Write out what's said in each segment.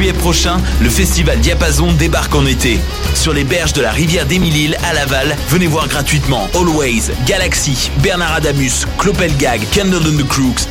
juillet prochain, le festival Diapason débarque en été. Sur les berges de la rivière d'Émile à Laval, venez voir gratuitement Always, Galaxy, Bernard Adamus, Clopelgag, Candle and the Crooks,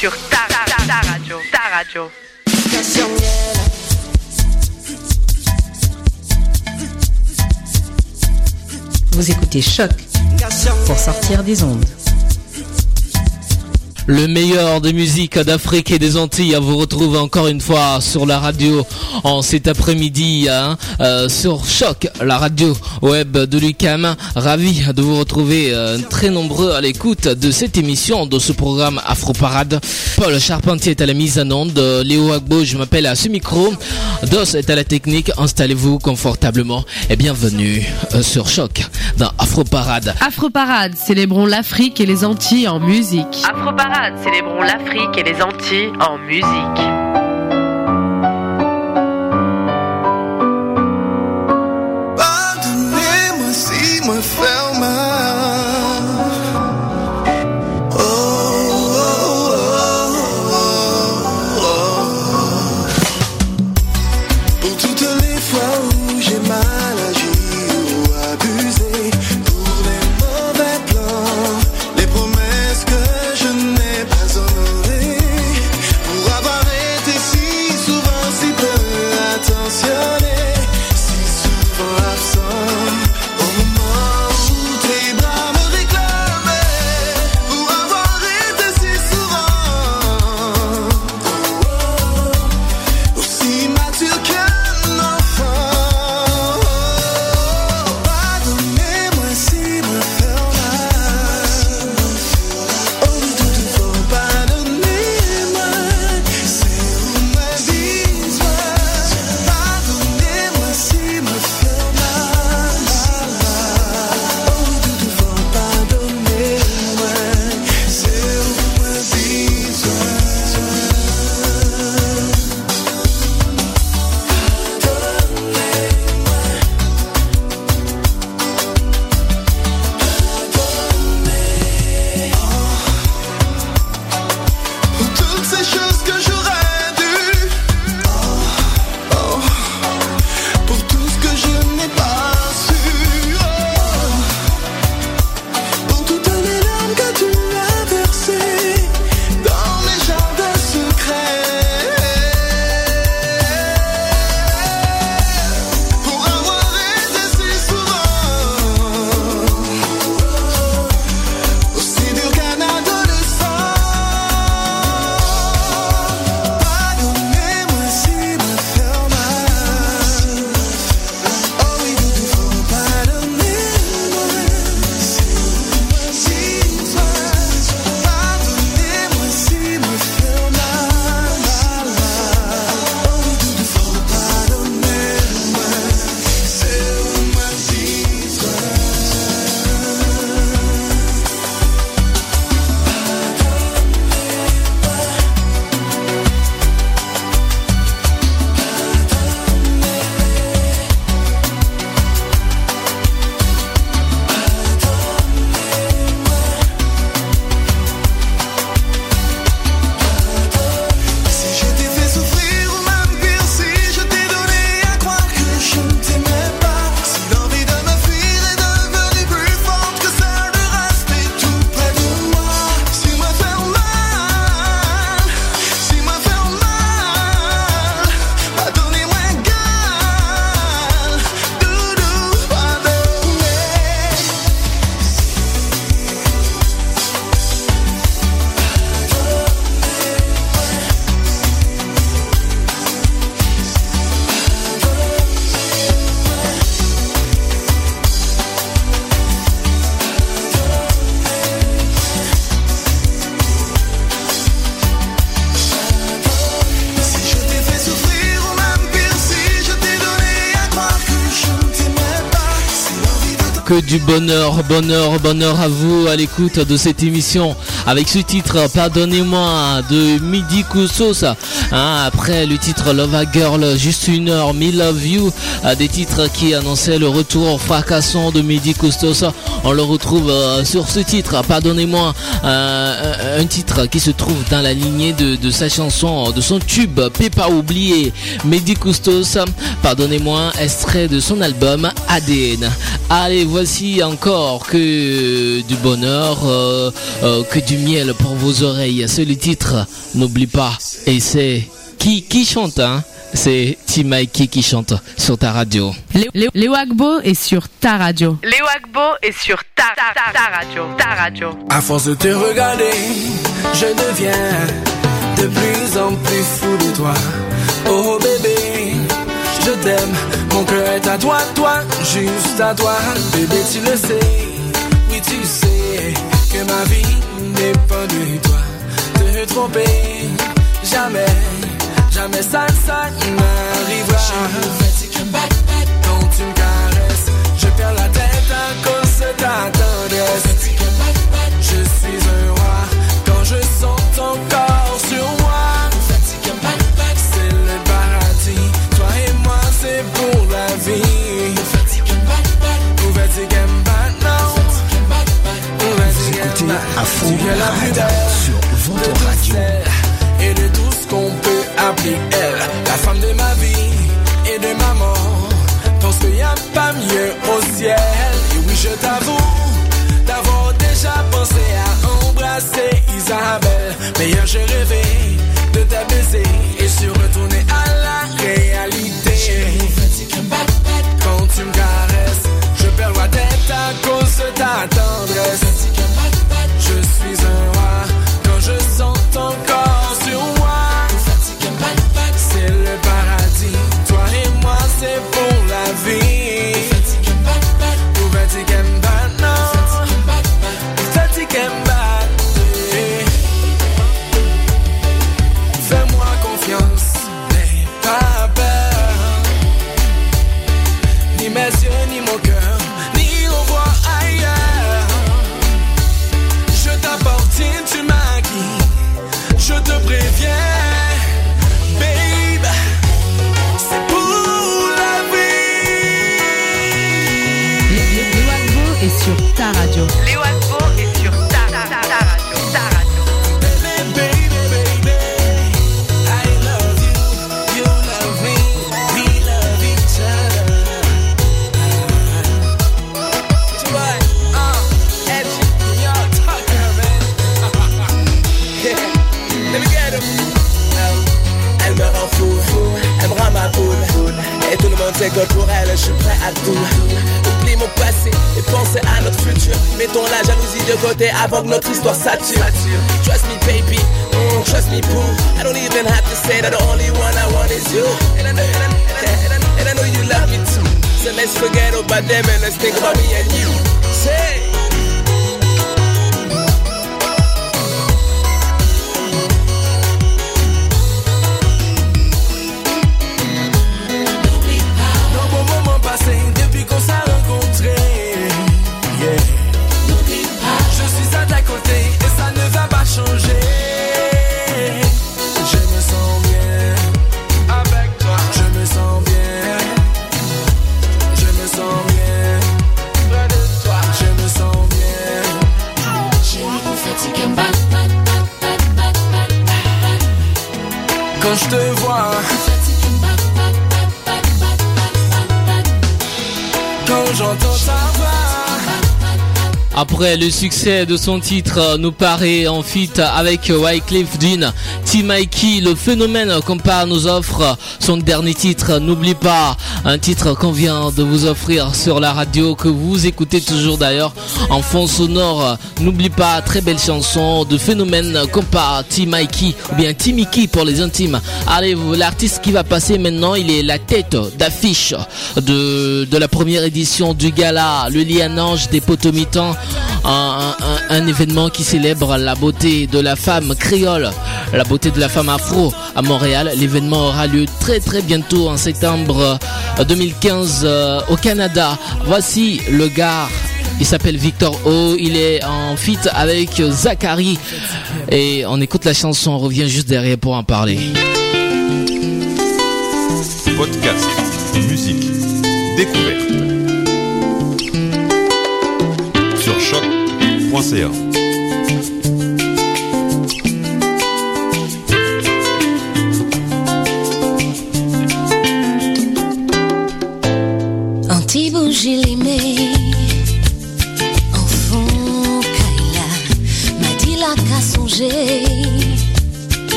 Sur ta, ta, ta radio. Ta radio. Vous écoutez Choc pour sortir des ondes. Le meilleur des musiques d'Afrique et des Antilles vous retrouve encore une fois sur la radio en cet après-midi hein, euh, sur Choc, la radio web de l'UCAM. Ravi de vous retrouver euh, très nombreux à l'écoute de cette émission, de ce programme Afro Parade. Paul Charpentier est à la mise en onde, Léo Agbo, je m'appelle à ce micro, Dos est à la technique, installez-vous confortablement et bienvenue euh, sur Choc dans Afro Parade. Afroparade, célébrons l'Afrique et les Antilles en musique. Afroparade, célébrons l'Afrique et les Antilles en musique. Que du bonheur, bonheur, bonheur à vous à l'écoute de cette émission avec ce titre Pardonnez-moi de Midi Koussos. Hein, après le titre Love a Girl, juste une heure, Me Love You, euh, des titres qui annonçaient le retour fracassant de Midi Koussos. On le retrouve euh, sur ce titre, Pardonnez-moi, euh, un titre qui se trouve dans la lignée de, sa chanson, de son tube Pépa oublié, Midi Koustos, Pardonnez-moi, extrait de son album ADN. Allez, voici encore que du bonheur, que du miel pour vos oreilles. C'est le titre, n'oublie pas. Et c'est qui qui chante, hein? C'est Tim Mikey qui chante sur ta radio. Léo Agbo est sur ta radio. Léo Agbo est sur ta, ta, ta radio. Ta radio. À force de te regarder, je deviens de plus en plus fou de toi. Oh bébé, je t'aime, mon cœur est à toi, toi, juste à toi. Bébé, tu le sais, oui tu sais que ma vie dépend de toi. Te tromper, jamais, jamais ça, ça n'arrivera. Quand Es la plus belle de toutes celles Et de tout ce qu'on peut appeler elle. La femme de ma vie et de ma mort. Pense qu'il n'y a pas mieux au ciel. Le succès de son titre, nous paraît en feat avec Wycliffe Jean, T. Mikey, le phénomène compare nous offre son dernier titre, n'oublie pas, un titre qu'on vient de vous offrir sur la radio, que vous écoutez toujours d'ailleurs en fond sonore, n'oublie pas, très belle chanson de phénomène compare T. Mikey, ou bien T. Mickey pour les intimes. Allez, l'artiste qui va passer maintenant, il est la tête d'affiche de, la première édition du gala, le Lianange des Potomitans, un, un- un événement qui célèbre la beauté de la femme créole. la beauté de la femme afro à Montréal. L'événement aura lieu très très bientôt en septembre 2015 au Canada. Voici le gars il s'appelle Victor O. Il est en feat avec Zachary. Et on écoute la chanson. On revient juste derrière pour en parler. Podcast, musique, découverte. Sur choc.ca. Limée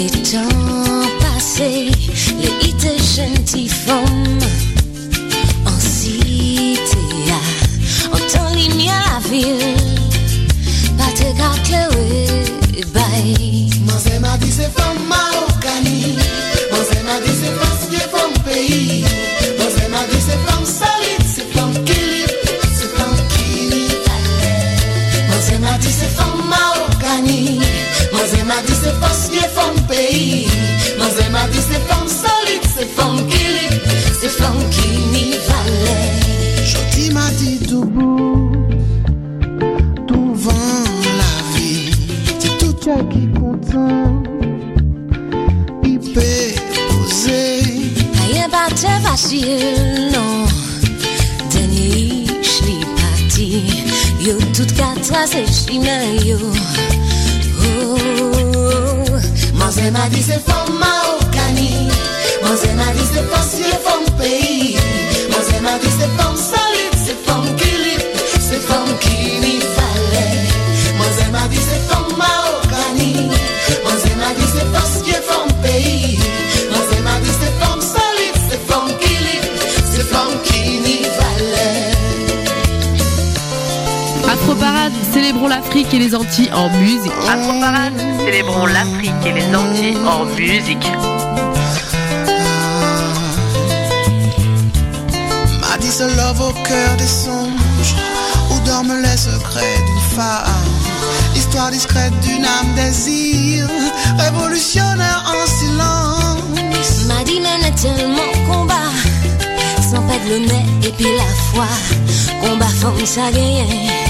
Les temps passés Les hits gentils femmes En cité En temps lumière la ville Pas te m'a dit c'est parce que femme pays Manze m'a dit c'est femme solide C'est femme qui C'est femme qui n'y valait Jodi m'a Devant la vie C'est tout Rien pas te non. Dernier chli parti Yo tout quatre c'est chimè yo Manze m'a dit c'est femme Marocani Manze m'a dit c'est parce que femme pays Manze m'a dit c'est femme solide célébrons l'Afrique et les Antilles en musique. Célébrons l'Afrique et les Antilles en musique. M'a dit ce love au cœur des songes Où dorment les secrets d'une femme. Histoire discrète d'une âme désir Révolutionnaire en silence. M'a dit men tellement combat Sans perdre le nez et puis la foi. Combat femme ça gagne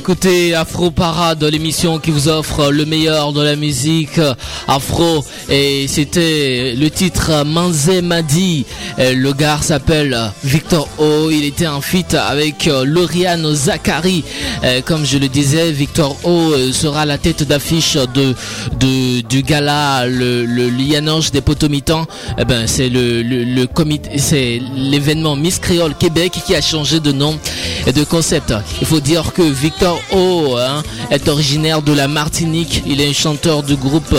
écoutez Afro Parade, l'émission qui vous offre le meilleur de la musique afro. Et c'était le titre Manze Madi. Euh, Le gars s'appelle Victor O. Il était en feat avec euh, Lauriane Zachary. Euh, Comme je le disais, Victor O euh, sera la tête d'affiche de, du gala le, le Lianange des Potomitans. Eh ben, c'est le comité, c'est l'événement Miss Créole Québec qui a changé de nom et de concept. Il faut dire que Victor O hein, est originaire de la Martinique. Il est un chanteur du groupe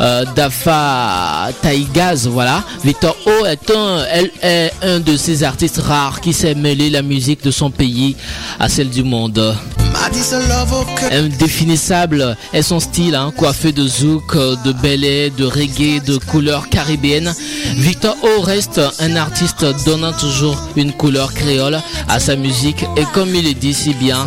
euh, Dafa Taïgaz. Voilà. Victor O est un, elle est un de ces artistes rares qui sait mêler la musique de son pays à celle du monde. Indéfinissable est son style, hein, coiffé de zouk, de belay, de reggae, de couleurs caribéennes. Victor O reste un artiste donnant toujours une couleur créole à sa musique et comme il le dit si bien,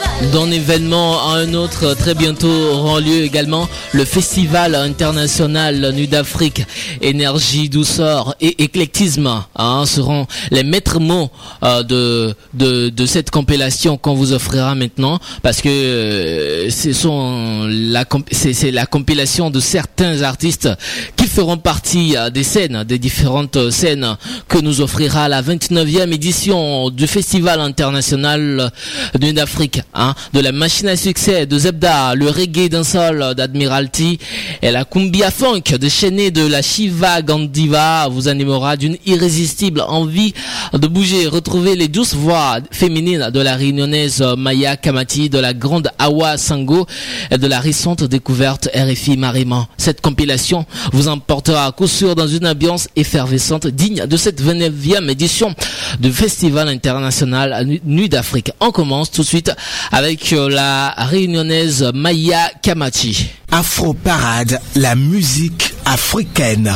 c'est c'est c'est C'est C'est D'un événement à un autre, très bientôt aura lieu également le Festival international Nuit d'Afrique. Énergie, douceur et éclectisme hein, seront les maîtres mots euh, de, de, cette compilation qu'on vous offrira maintenant parce que euh, ce sont la comp- c'est c'est la compilation de certains artistes feront partie euh, des scènes, des différentes scènes que nous offrira la 29e édition du Festival international de d'Afrique, hein, de la machine à succès de Zebda, le reggae d'un sol d'Admiralty et la cumbia funk déchaînée de la Shiva Gandiva vous animera d'une irrésistible envie de bouger, retrouver les douces voix féminines de la réunionnaise Maya Kamati, de la grande Awa Sango et de la récente découverte RFI Mariman. Cette compilation vous emportera à coup sûr dans une ambiance effervescente digne de cette 29e édition du Festival international Nuit d'Afrique. On commence tout de suite avec euh, la réunionnaise Maya Kamati. Afro Parade, la musique africaine.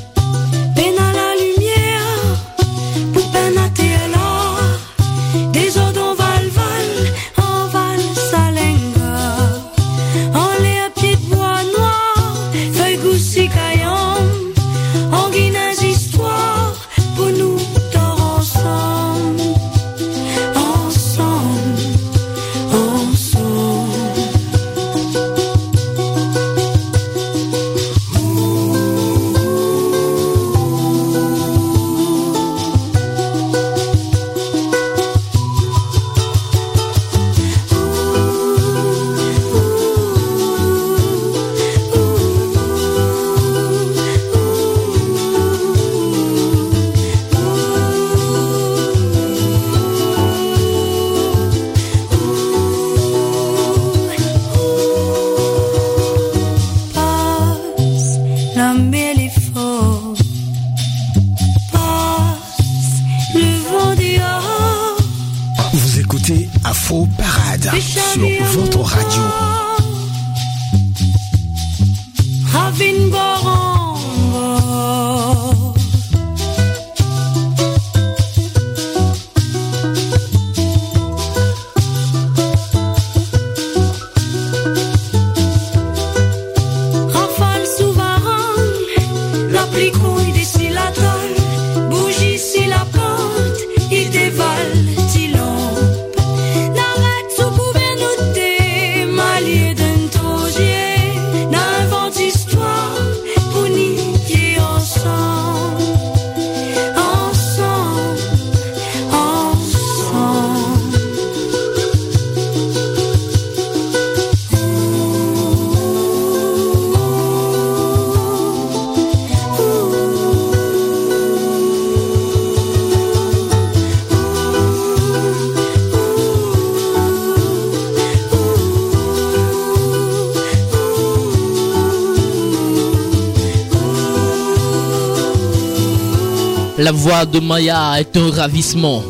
La voix de Maya est un ravissement.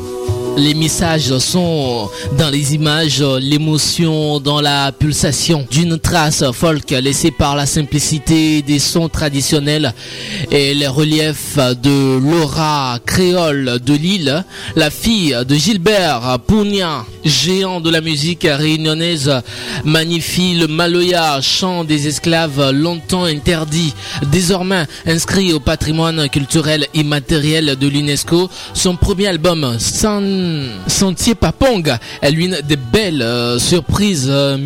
Les messages sont dans les images, l'émotion dans la pulsation d'une trace folk laissée par la simplicité des sons traditionnels et les reliefs de Laura créole de Lille, la fille de Gilbert Pounia, géant de la musique réunionnaise, magnifie le Maloya, chant des esclaves longtemps interdit, désormais inscrit au patrimoine culturel immatériel de l'UNESCO. Son premier album, Sentier Papong est l'une des belles euh, surprises euh,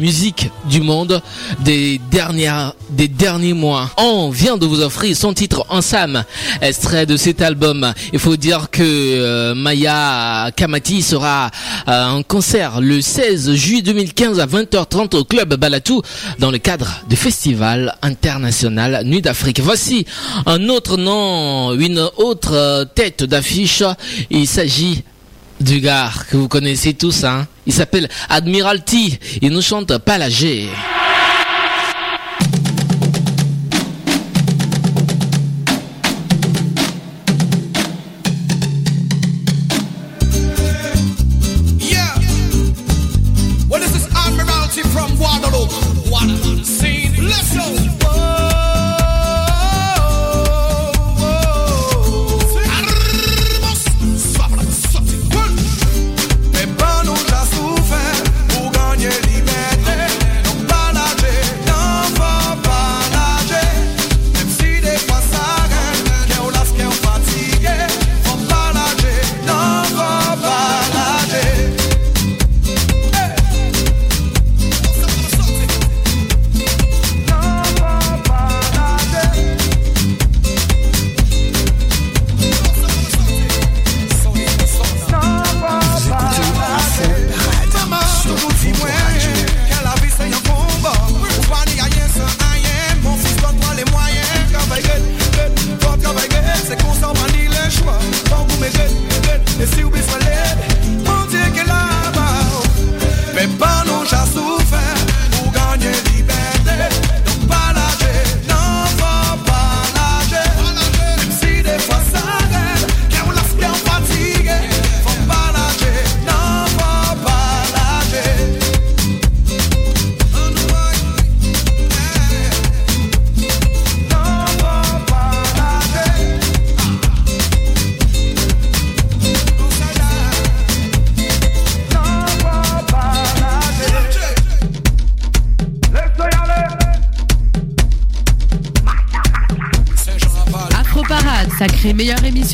du monde des dernières des derniers mois. On vient de vous offrir son titre en Sam, extrait de cet album. Il faut dire que euh, Maya Kamati sera en concert le 16 juillet 2015 à 20h30 au club Balatou dans le cadre du festival international Nuit d'Afrique. Voici un autre nom, une autre tête d'affiche. Il s'agit du gars que vous connaissez tous, hein. Il s'appelle Admiralty. Il nous chante Palagé.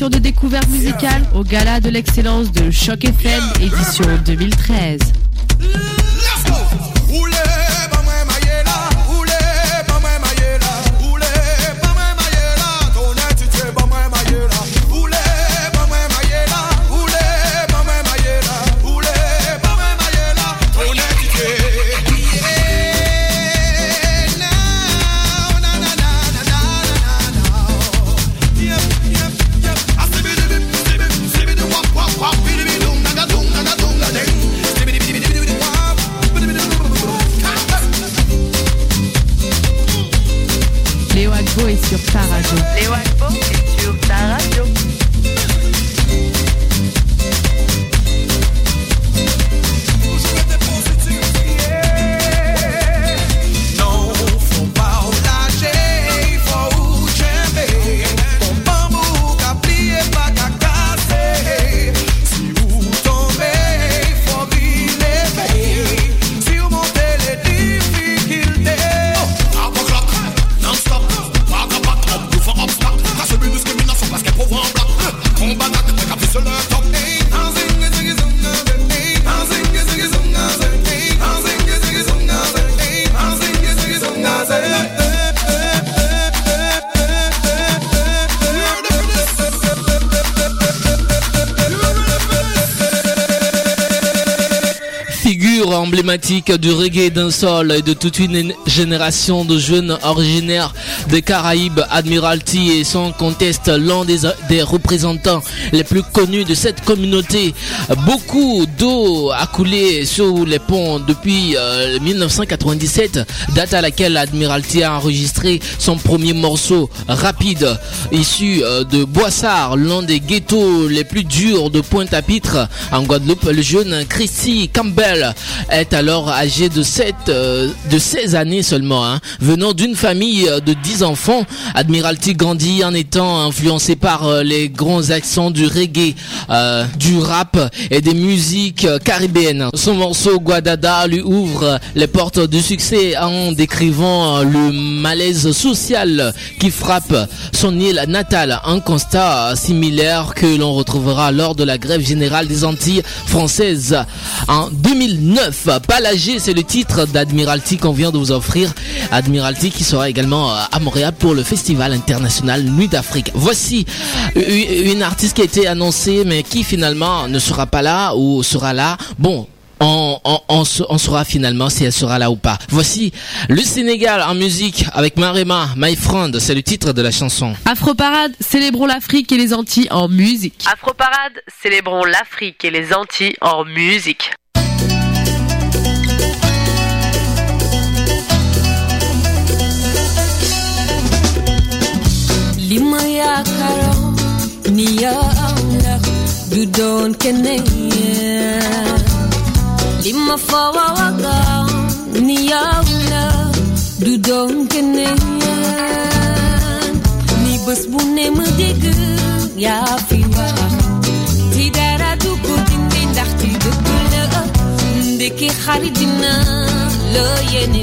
De découverte musicale au Gala de l'excellence de Choc FM, édition 2013. Walpo est sur ta radio. Les Walpo est sur ta radio. Du reggae d'un sol et de toute une génération de jeunes originaires des Caraïbes, Admiralty et son conteste l'un des, des, représentants les plus connus de cette communauté. Beaucoup d'eau a coulé sur les ponts depuis 1997, euh, date à laquelle Admiralty a enregistré son premier morceau rapide, issu euh, de Boissard, l'un des ghettos les plus durs de Pointe-à-Pitre en Guadeloupe. Le jeune Christy Campbell est alors âgé de 7, euh, de 16 années seulement, hein. venant d'une famille euh, de 10 enfants. Admiralty grandit en étant influencé par euh, les grands accents du reggae, du rap et des musiques caribéennes. Son morceau Guadada lui ouvre les portes du succès en décrivant le malaise social qui frappe son île natale, un constat similaire que l'on retrouvera lors de la grève générale des Antilles françaises en 2009 c'est le titre d'Admiralty qu'on vient de vous offrir. Admiralty qui sera également euh, à Montréal pour le Festival international Nuit d'Afrique. Voici une artiste qui a été annoncée mais qui finalement ne sera pas là ou sera là. Bon, on, on, saura finalement si elle sera là ou pas. Voici le Sénégal en musique avec Marema, My Friend, c'est le titre de la chanson. Afro Parade, célébrons l'Afrique et les Antilles en musique. Afro Parade, célébrons l'Afrique et les Antilles en musique. Lima yaakaaroo ni yow la du doon keneen lima fawawagaaw ni yow la du doon keneen ni bés bu ne ma dégg yaa fi wax ti dara du ko dindi ndax ci dëgg la ndekki xarit dina la yéene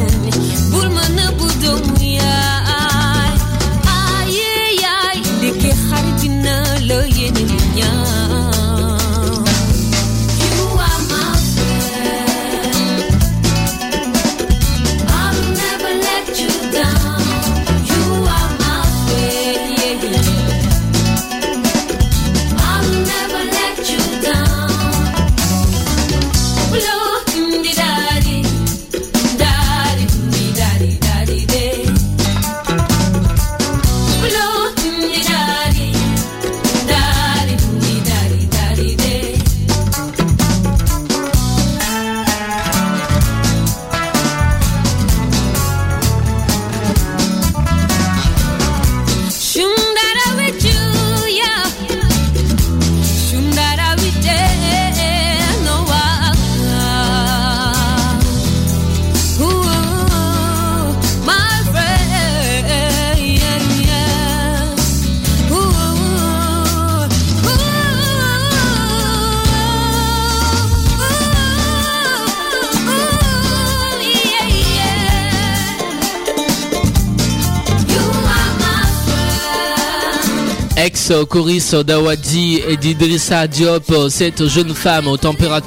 ex-choriste d'Awadi et d'Idrissa Diop, cette jeune femme au tempérament,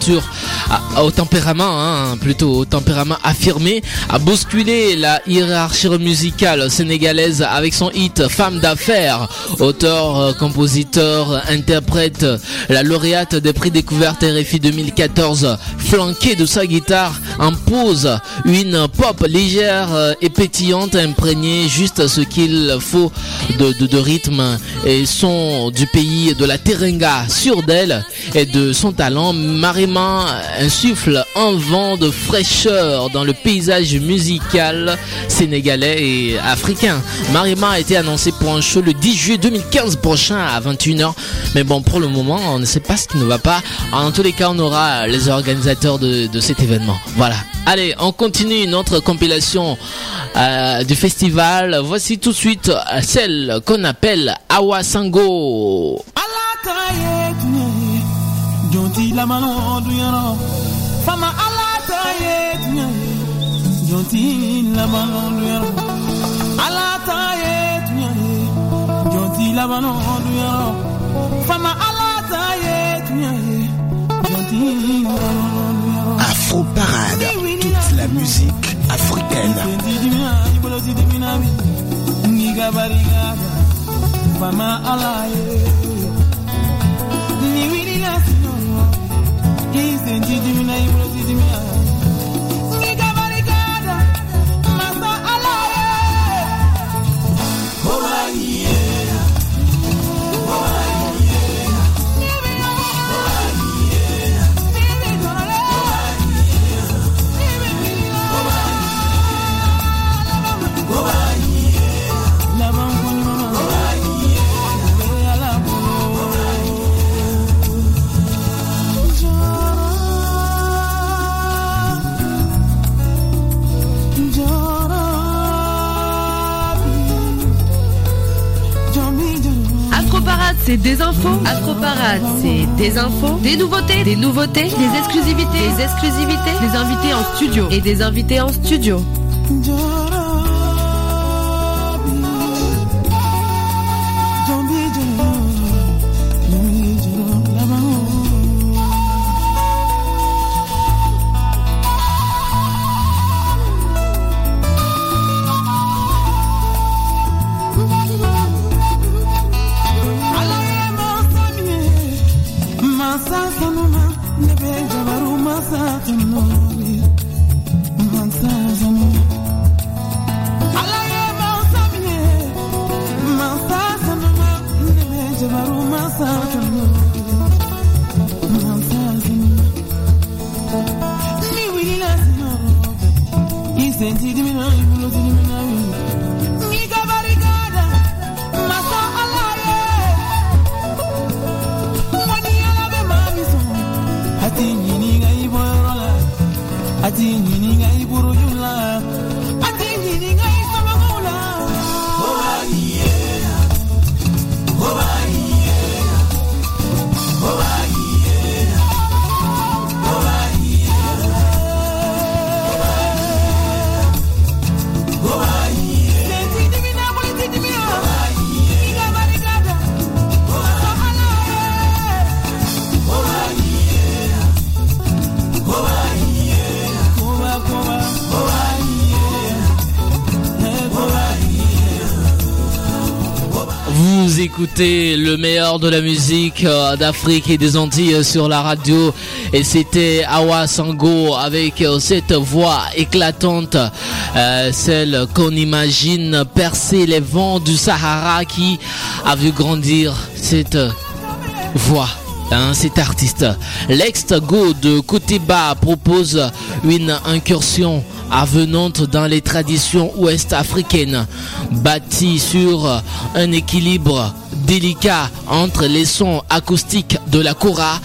hein, plutôt au tempérament affirmé, a bousculé la hiérarchie musicale sénégalaise avec son hit Femme d'affaires, auteur, compositeur, interprète, la lauréate des prix découvertes RFI 2014, flanquée de sa guitare, impose une pop légère et pétillante, imprégnée juste ce qu'il faut de, de, rythme et son du pays de la Terenga sur d'elle et de son talent. Marima insuffle un vent de fraîcheur dans le paysage musical sénégalais et africain. Marima a été annoncé pour un show le 10 juillet 2015 prochain à 21h. Mais bon, pour le moment, on ne sait pas ce qui ne va pas. En tous les cas, on aura les organisateurs de, de cet événement. Allez, on continue notre compilation euh, du festival. Voici tout de suite celle qu'on appelle Awasango. Afro Parade, toute la musique africaine. C'est des infos. Parade, c'est des infos, des nouveautés, des nouveautés, des exclusivités, des exclusivités, des invités en studio. Et des invités en studio. De la musique euh, d'Afrique et des Antilles sur la radio et c'était Awa Sango avec euh, cette voix éclatante, euh, celle qu'on imagine percer les vents du Sahara qui a vu grandir cette voix. Hein, cet artiste. L'ex-go de bas propose une incursion avenante dans les traditions ouest-africaines, bâtie sur un équilibre délicat entre les sons acoustiques de la kora,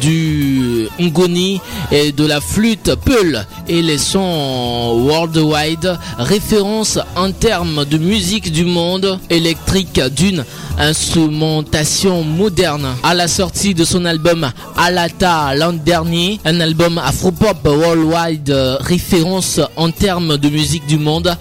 du ngoni et de la flûte peul et les sons worldwide, référence en termes de musique du monde électrique d'une instrumentation moderne. À la sortie de son album Alata l'an dernier, un album afropop worldwide référence en termes de musique du monde,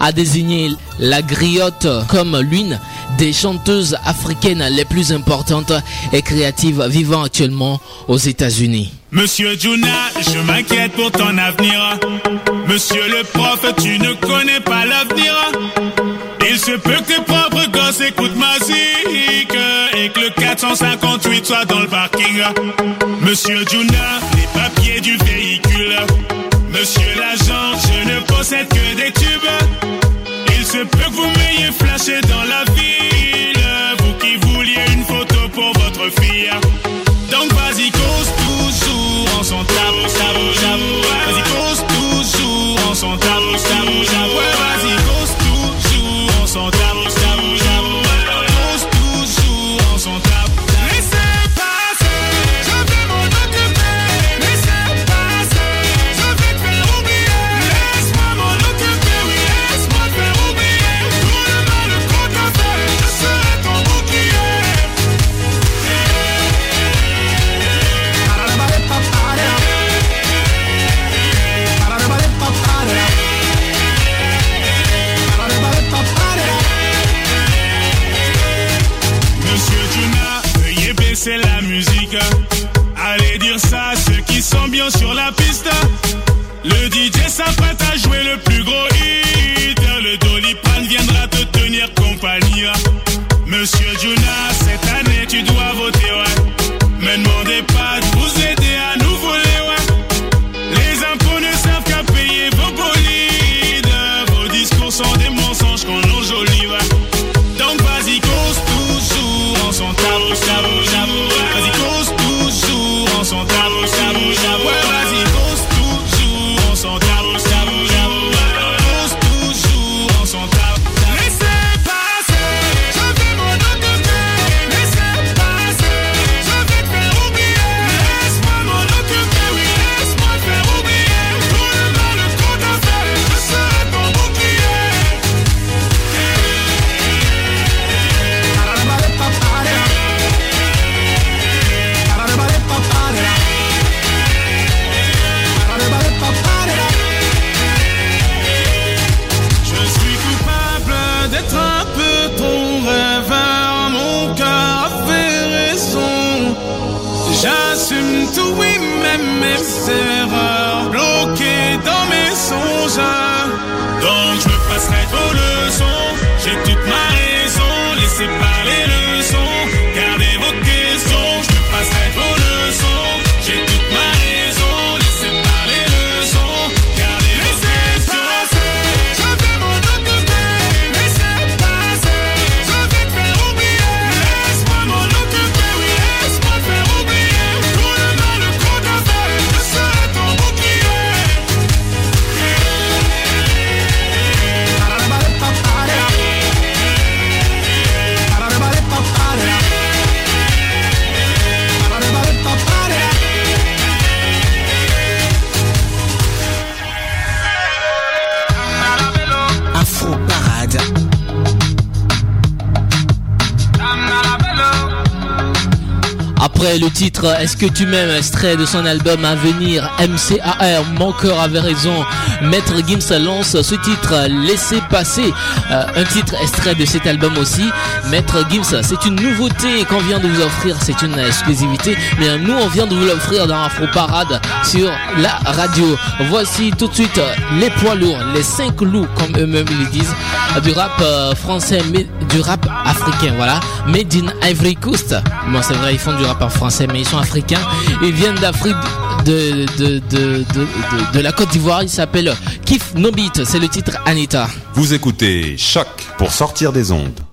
a désigné la griotte comme l'une des chanteuses africaines les plus importantes et créatives vivant actuellement aux États-Unis. Monsieur Juna, je m'inquiète pour ton avenir. Monsieur le prof, tu ne connais pas l'avenir. Il se peut que tes propres gosses écoutent ma musique et que le 458 soit dans le parking. Monsieur Juna, les papiers du véhicule. Monsieur l'agent, je ne possède que des tubes. Se peut que vous m'ayez flashé dans la ville. Vous qui vouliez une photo pour votre fille. Donc vas-y, cause toujours en son tabou, tabou, tabou. Vas-y, cause toujours en son tabou, tabou, tabou. Ouais, vas-y, cause toujours en son tabou, jouer le plus gros Après le titre Est-ce que tu m'aimes extrait de son album à venir MCAR Mon cœur avait raison. Maître Gims lance ce titre Laissez passer. Euh, un titre extrait de cet album aussi. Maître Gims c'est une nouveauté qu'on vient de vous offrir. C'est une exclusivité mais nous on vient de vous l'offrir dans Afro Parade sur la radio. Voici tout de suite les poids lourds les cinq loups comme eux-mêmes ils disent. Du rap euh, français du rap africain voilà. Made in Ivory Coast. Bon c'est vrai ils font du rap français mais ils sont africains. Ils viennent d'Afrique de, de, la Côte d'Ivoire. Ils s'appellent Kif No Beat c'est le titre Anita. Vous écoutez Choc pour sortir des ondes.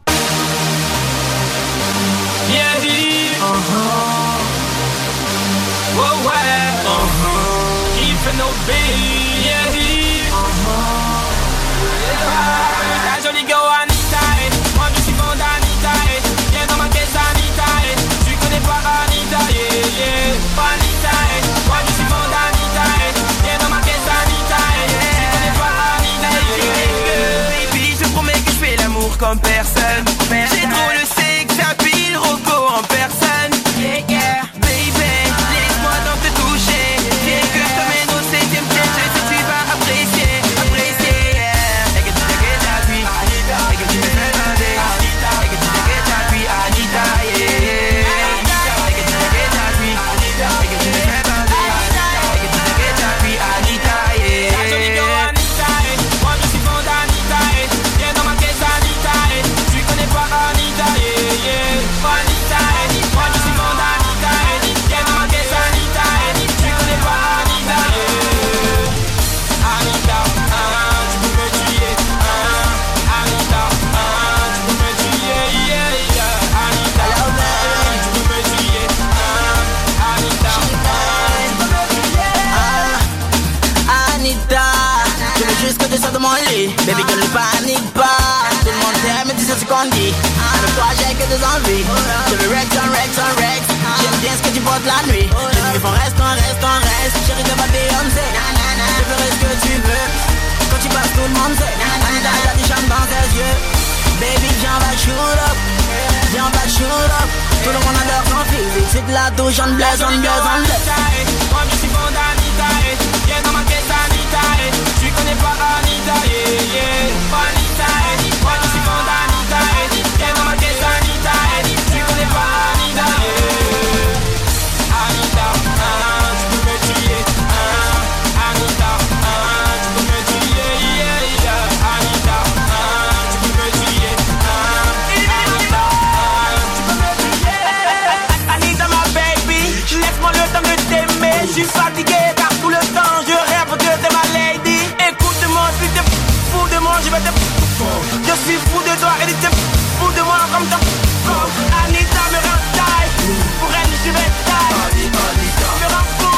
C'est de la douche, on blaze, on blaze, on blaze. Moi je suis bon d'Anita, eh. Viens dans ma. Tu connais pas yeah. Tu connais pas. Je suis fatigué car tout le temps je rêve que t'es ma lady. Écoute-moi, si t'es fou de moi, je vais te Je suis fou de toi et t'es fou de moi comme ta Anita me rend taille, pour elle je vais taille. Me rend fou,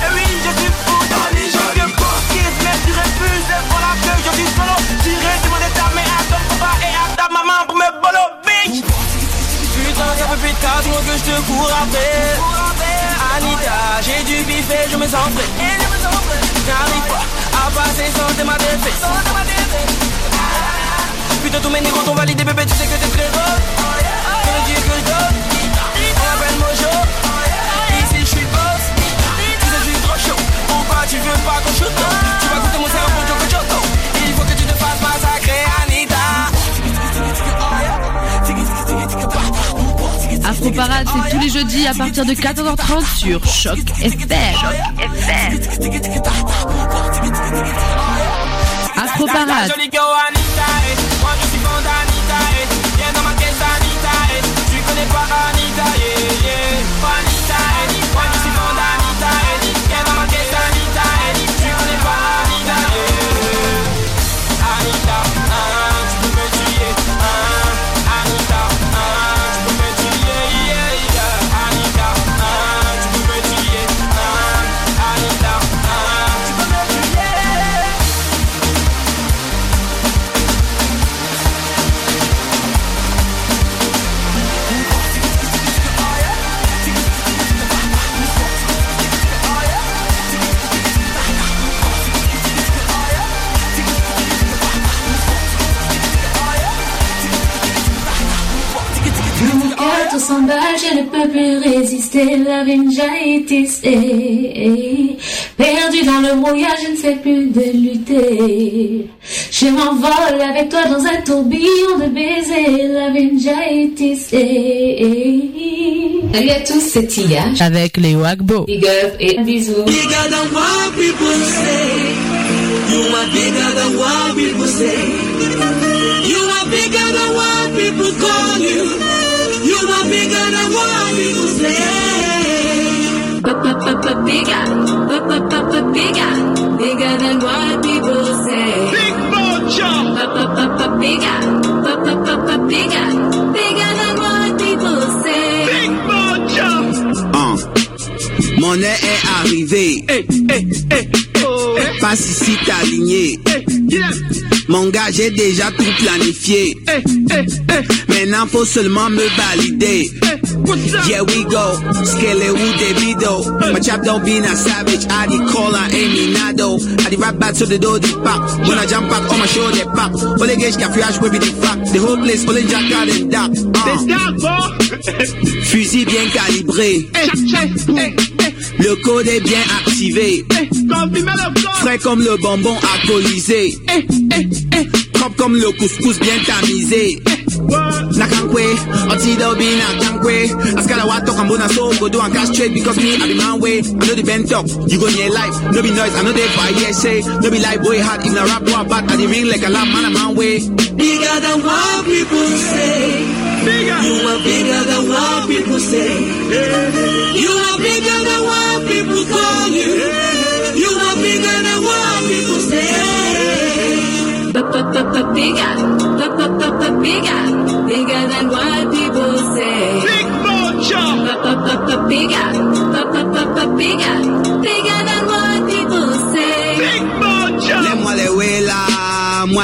et oui je suis fou de Je mais tu refuses, voilà que je suis solo. J'irai demander ta main à ton papa et à ta maman pour me bolo, bitch. Putain, ça fait pétard, moi que je te cours après. Prêt. J'arrive pas à passer sans tes ma défaite. Putain, tous mes négros bébé, tu sais que t'es très drôle. Que le dieu que je. On m'appelle Mojo. Ici, suis boss. Tu sais, suis trop chaud. Pourquoi tu veux pas qu'on shoot? Afro Parade, c'est tous les jeudis à partir de 14h30 sur Choc FM. Afro Parade. S'emballe, je ne peux plus résister. La vingitis est perdu dans le brouillard, je ne sais plus de lutter. Je m'envole avec toi dans un tourbillon de baisers. La vingitis est. Salut à tous, c'est Tia. Avec Léo Agbo. Big up et un bisou. Bigger than what people say. You are bigger than what people say. What people say. Bigger, bigger, bigger than what people say. Big Mojo. Bigger, bigger, bigger than what people say. Big Mojo. Hein. Monnaie est arrivée. Passe ici t'aligné. Mon gars, j'ai déjà tout planifié. Maintenant, faut seulement me valider. Yeah, we go. Skele woo debido. My chap don't be a savage. I cola, ain't me nado. I the rap back to the door, the pop. When I jump back on my show, they pop. Only gauge cafouillage, we be the fuck. The whole place, only jack out and dark. Fusil bien calibré. Le code est bien activé. Frais comme le bonbon alcoolisé. Propre comme le couscous bien tamisé. Nakankwe, Otido be Nakankwe. Askara wa talk and bona so go do and cash trade because me I be man way. I know the bent talk, you go near life. No be noise, I know they buy yeah say. No be like boy hard, if na rap war bad, I the ring like a lamb man a man way. Bigger than what people say. Bigger. You are bigger than what people say. You are bigger than Bigger, bigger, bigger than what people say. Big Mojo. Bigger, bigger, bigger than what people say. Big Mojo. Lève-moi les là,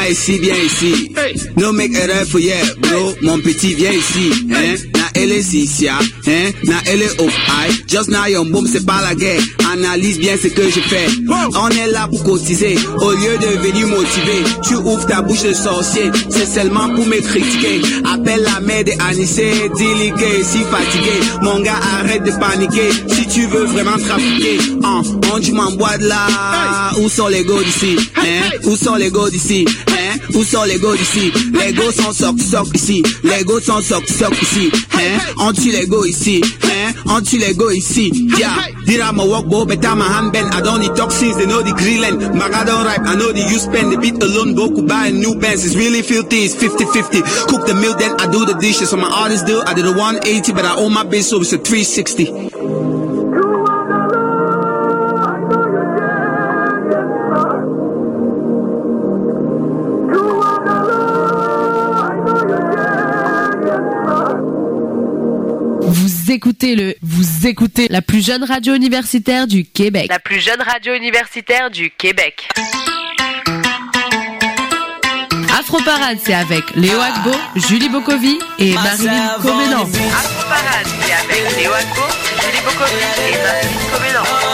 Luna ici, viens ici. No make erreur for yeah, bro. Mon petit, viens ici. Hein? Elle est Sisia, hein? Na elle est up high. Just now your boom, c'est pas la guerre. Analyse bien ce que je fais. On est là pour cotiser. Au lieu de venir motiver, tu ouvres ta bouche de sorcier. C'est seulement pour me critiquer. Appelle la mère de Anissé, dis-lui que si fatigué. Mon gars, arrête de paniquer. Si tu veux vraiment trafiquer, hein? On tu m'envoies de là. Où sont les gars d'ici? Hein? Où sont les gars d'ici? Où sont les gars d'ici? Les gars sont soc soc ici. Les gars sont soc soc ici. Hein? Tue les gars ici. Hein? Tue les gars ici. Yeah. Did I my walk, bo, better my hand. I don't need toxins, they know the grilling. Maga don't ripe, I know the you spend. The beat alone, Boku buy a new bands. It's really filthy, it's 50-50. Cook the meal, then I do the dishes. So my artists do, I did a 180, but I own my biz, so it's a 360. Vous écoutez le, vous écoutez la plus jeune radio universitaire du Québec. La plus jeune radio universitaire du Québec. Afro Parade, c'est avec Léo Agbo, Julie Bokovi et Marilyn Comenan. Afro Parade, c'est avec Léo Agbo, Julie Bokovi et Marilyn Comenan.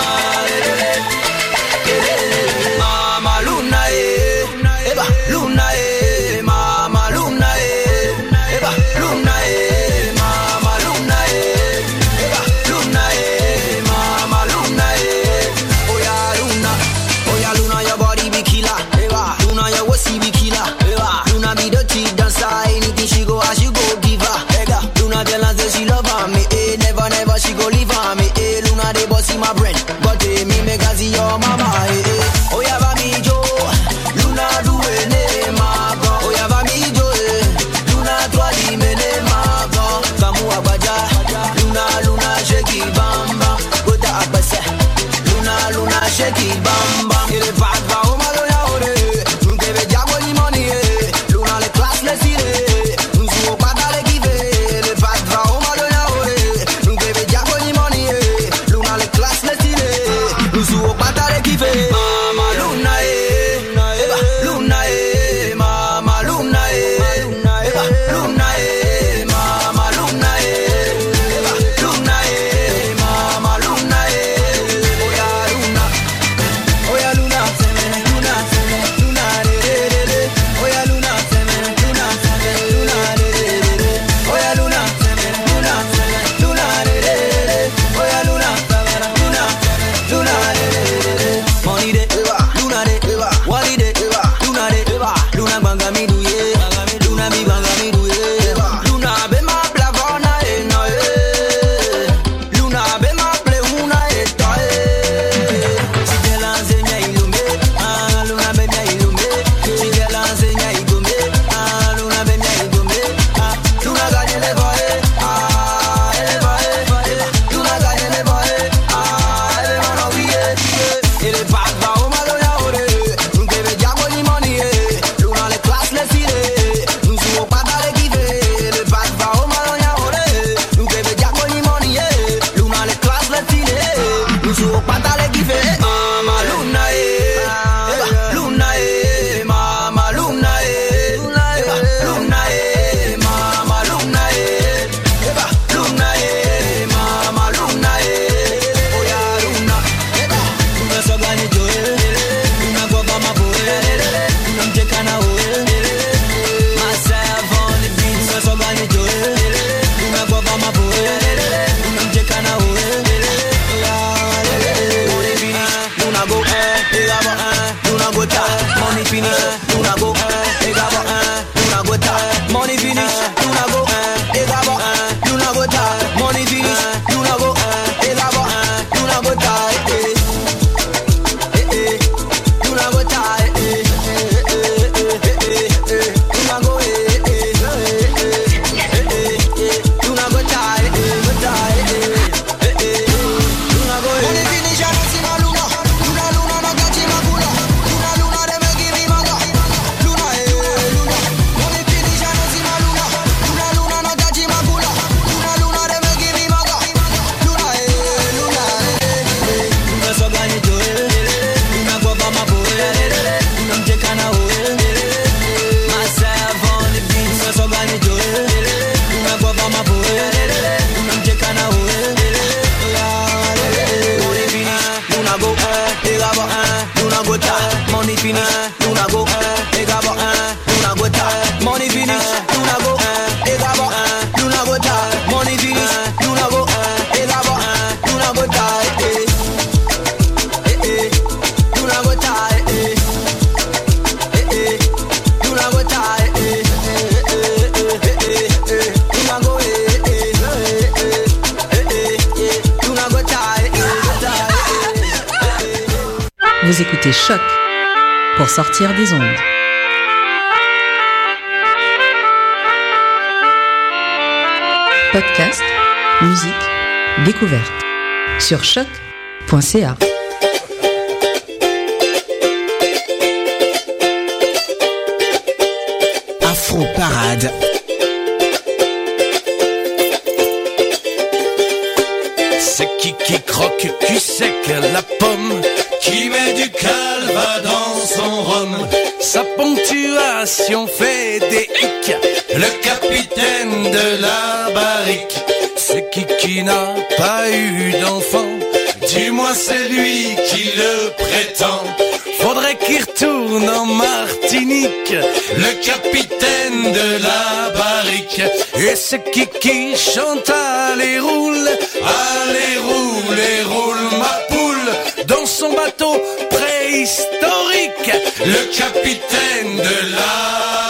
Musique, découverte sur choc.ca. Afro Parade. C'est qui qui croque cul sec la pomme Qui met du calva dans son rhum Sa ponctuation fait des hicks Le capitaine de la barrique n'a pas eu d'enfant. Du moins c'est lui qui le prétend. Faudrait qu'il retourne en Martinique Le capitaine de la barrique. Et qui qui chante Allez roule Allez roule et roule ma poule. Dans son bateau préhistorique Le capitaine de la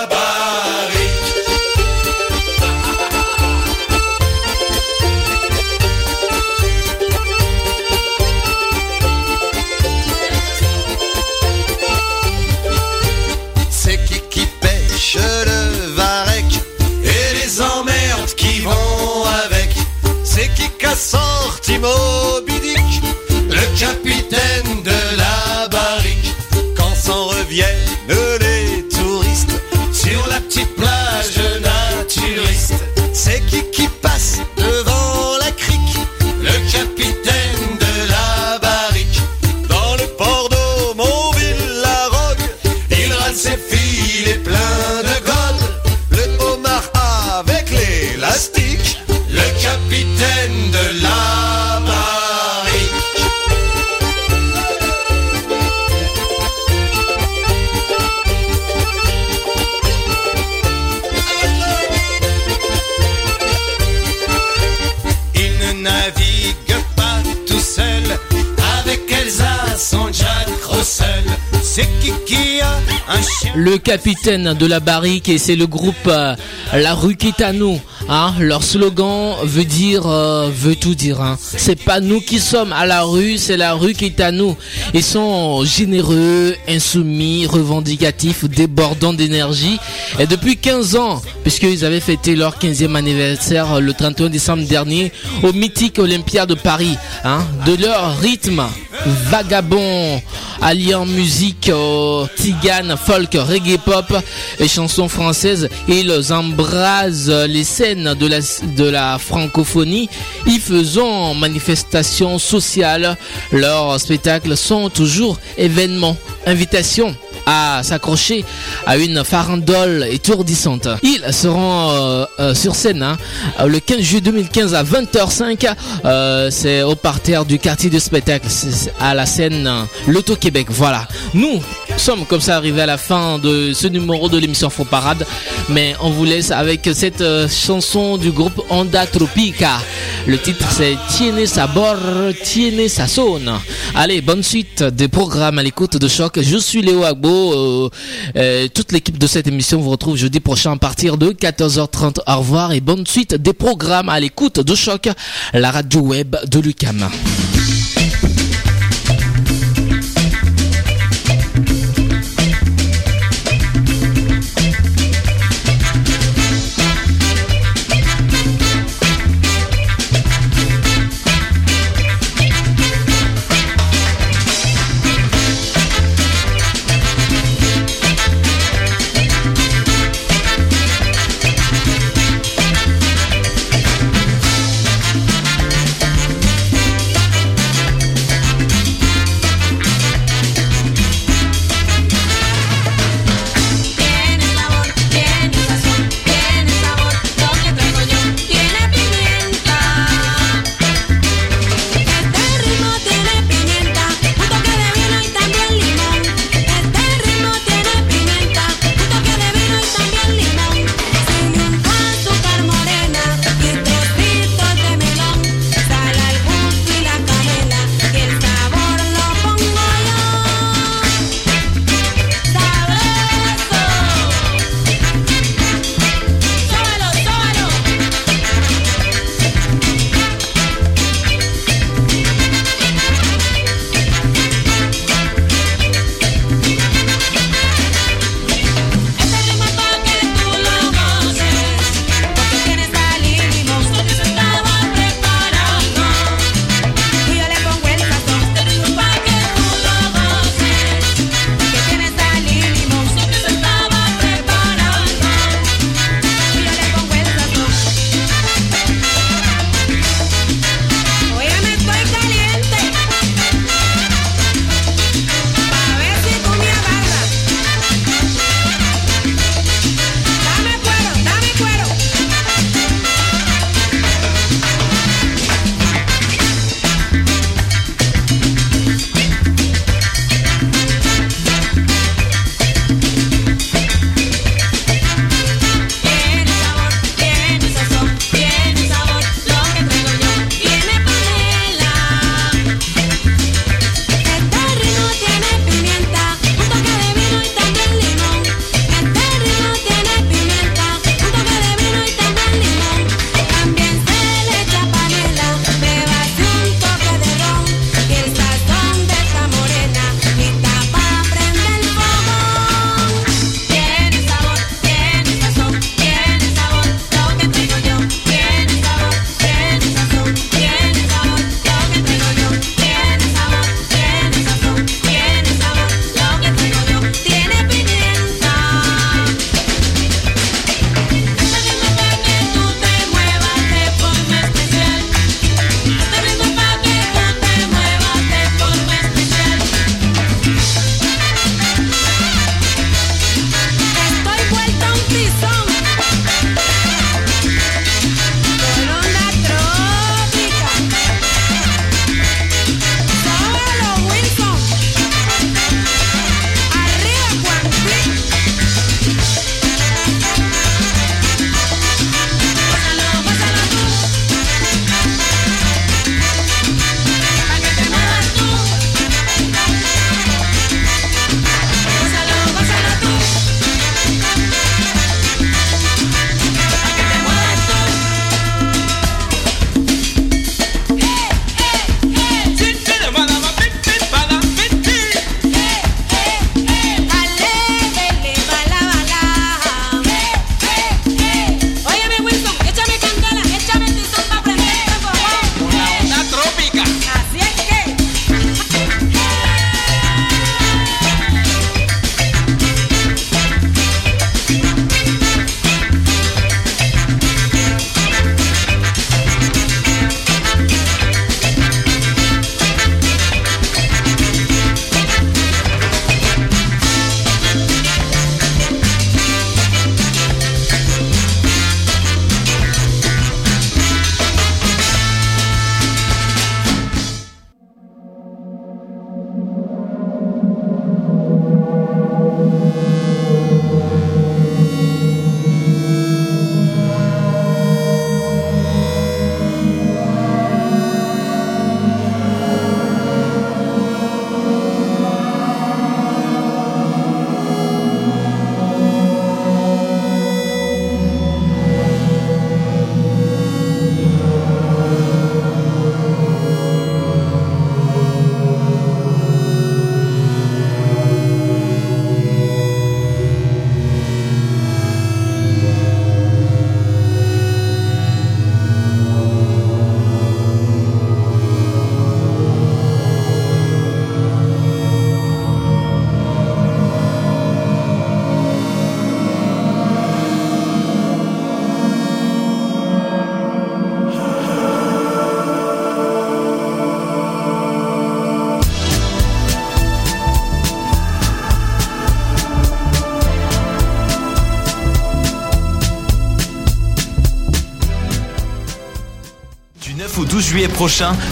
s'en Le capitaine de la barrique et c'est le groupe euh, La rue qui est à nous. Hein, leur slogan veut dire, euh, veut tout dire. Hein. C'est pas nous qui sommes à la rue, c'est la rue qui est à nous. Ils sont généreux, insoumis, revendicatifs, débordants d'énergie. Et depuis 15 ans, puisqu'ils avaient fêté leur 15e anniversaire euh, le 31 décembre dernier au mythique Olympia de Paris. Hein, de leur rythme vagabond alliant musique euh, tigane, folk, reggae pop et chansons françaises. Ils embrasent les scènes de la, de la francophonie. Ils faisant manifestations sociales. Leurs spectacles sont toujours événements. Invitation à s'accrocher à une farandole étourdissante. Ils seront euh, euh, sur scène hein, le 15 juillet 2015 à 20h05. Euh, c'est au parterre du quartier de spectacle, à la scène euh, Loto Québec. Voilà. Nous sommes comme ça arrivés à la fin de ce numéro de l'émission Faux Parade, mais on vous laisse avec cette euh, chanson du groupe Onda Tropica. Le titre c'est Tiene Sabor, Tiene Sazon. Allez, bonne suite des programmes à l'écoute de choc. Je suis Léo Agbo. euh, euh, toute l'équipe de cette émission vous retrouve jeudi prochain à partir de 14h30. Au revoir et bonne suite des programmes à l'écoute de choc, la radio web de Lucam.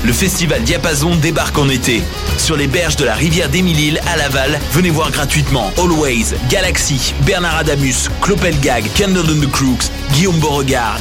Le festival Diapason débarque en été. Sur les berges de la rivière d'Émile à Laval, venez voir gratuitement Always, Galaxy, Bernard Adamus, Clopelgag, Candle and the Crooks, Guillaume Beauregard,